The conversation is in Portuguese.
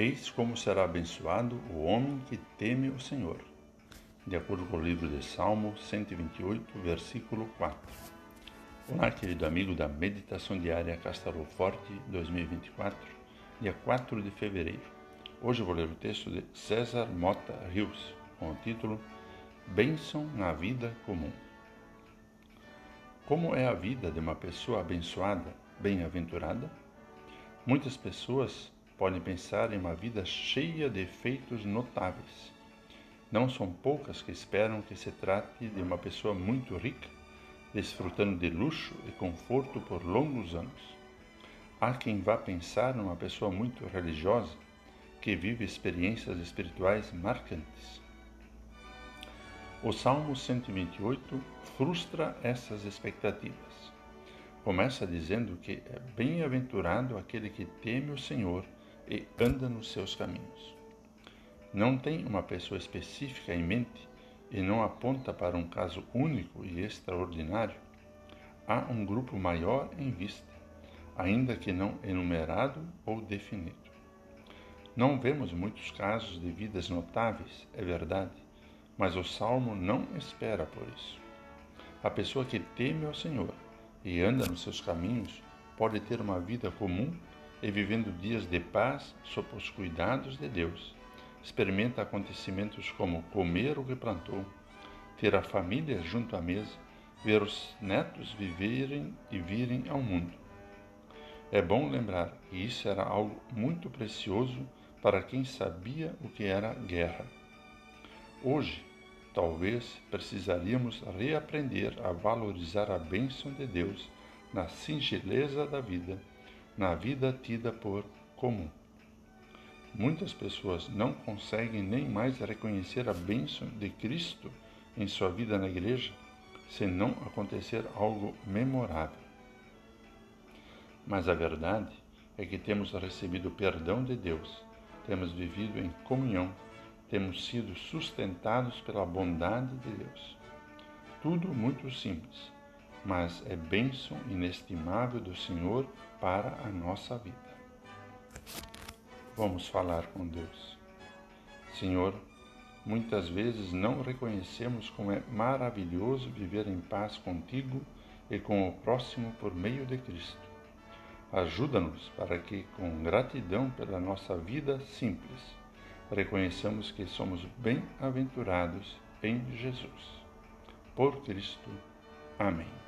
Eis como será abençoado o homem que teme o Senhor. De acordo com o livro de Salmo 128, versículo 4. Olá, querido amigo da Meditação Diária Castelo Forte 2024, dia 4 de fevereiro. Hoje vou ler o texto de César Mota Rios, com o título Bênção na Vida Comum. Como é a vida de uma pessoa abençoada, bem-aventurada? Muitas pessoas podem pensar em uma vida cheia de efeitos notáveis. Não são poucas que esperam que se trate de uma pessoa muito rica, desfrutando de luxo e conforto por longos anos. Há quem vá pensar numa pessoa muito religiosa, que vive experiências espirituais marcantes. O Salmo 128 frustra essas expectativas. Começa dizendo que é bem-aventurado aquele que teme o Senhor e anda nos seus caminhos. Não tem uma pessoa específica em mente e não aponta para um caso único e extraordinário. Há um grupo maior em vista, ainda que não enumerado ou definido. Não vemos muitos casos de vidas notáveis, é verdade, mas o salmo não espera por isso. A pessoa que teme ao Senhor e anda nos seus caminhos pode ter uma vida comum e vivendo dias de paz sob os cuidados de Deus. Experimenta acontecimentos como comer o que plantou, ter a família junto à mesa, ver os netos viverem e virem ao mundo. É bom lembrar que isso era algo muito precioso para quem sabia o que era guerra. Hoje, talvez precisaríamos reaprender a valorizar a bênção de Deus na singeleza da vida na vida tida por comum. Muitas pessoas não conseguem nem mais reconhecer a bênção de Cristo em sua vida na igreja se não acontecer algo memorável. Mas a verdade é que temos recebido o perdão de Deus, temos vivido em comunhão, temos sido sustentados pela bondade de Deus. Tudo muito simples mas é bênção inestimável do Senhor para a nossa vida. Vamos falar com Deus. Senhor, muitas vezes não reconhecemos como é maravilhoso viver em paz contigo e com o próximo por meio de Cristo. Ajuda-nos para que, com gratidão pela nossa vida simples, reconheçamos que somos bem-aventurados em Jesus. Por Cristo. Amém.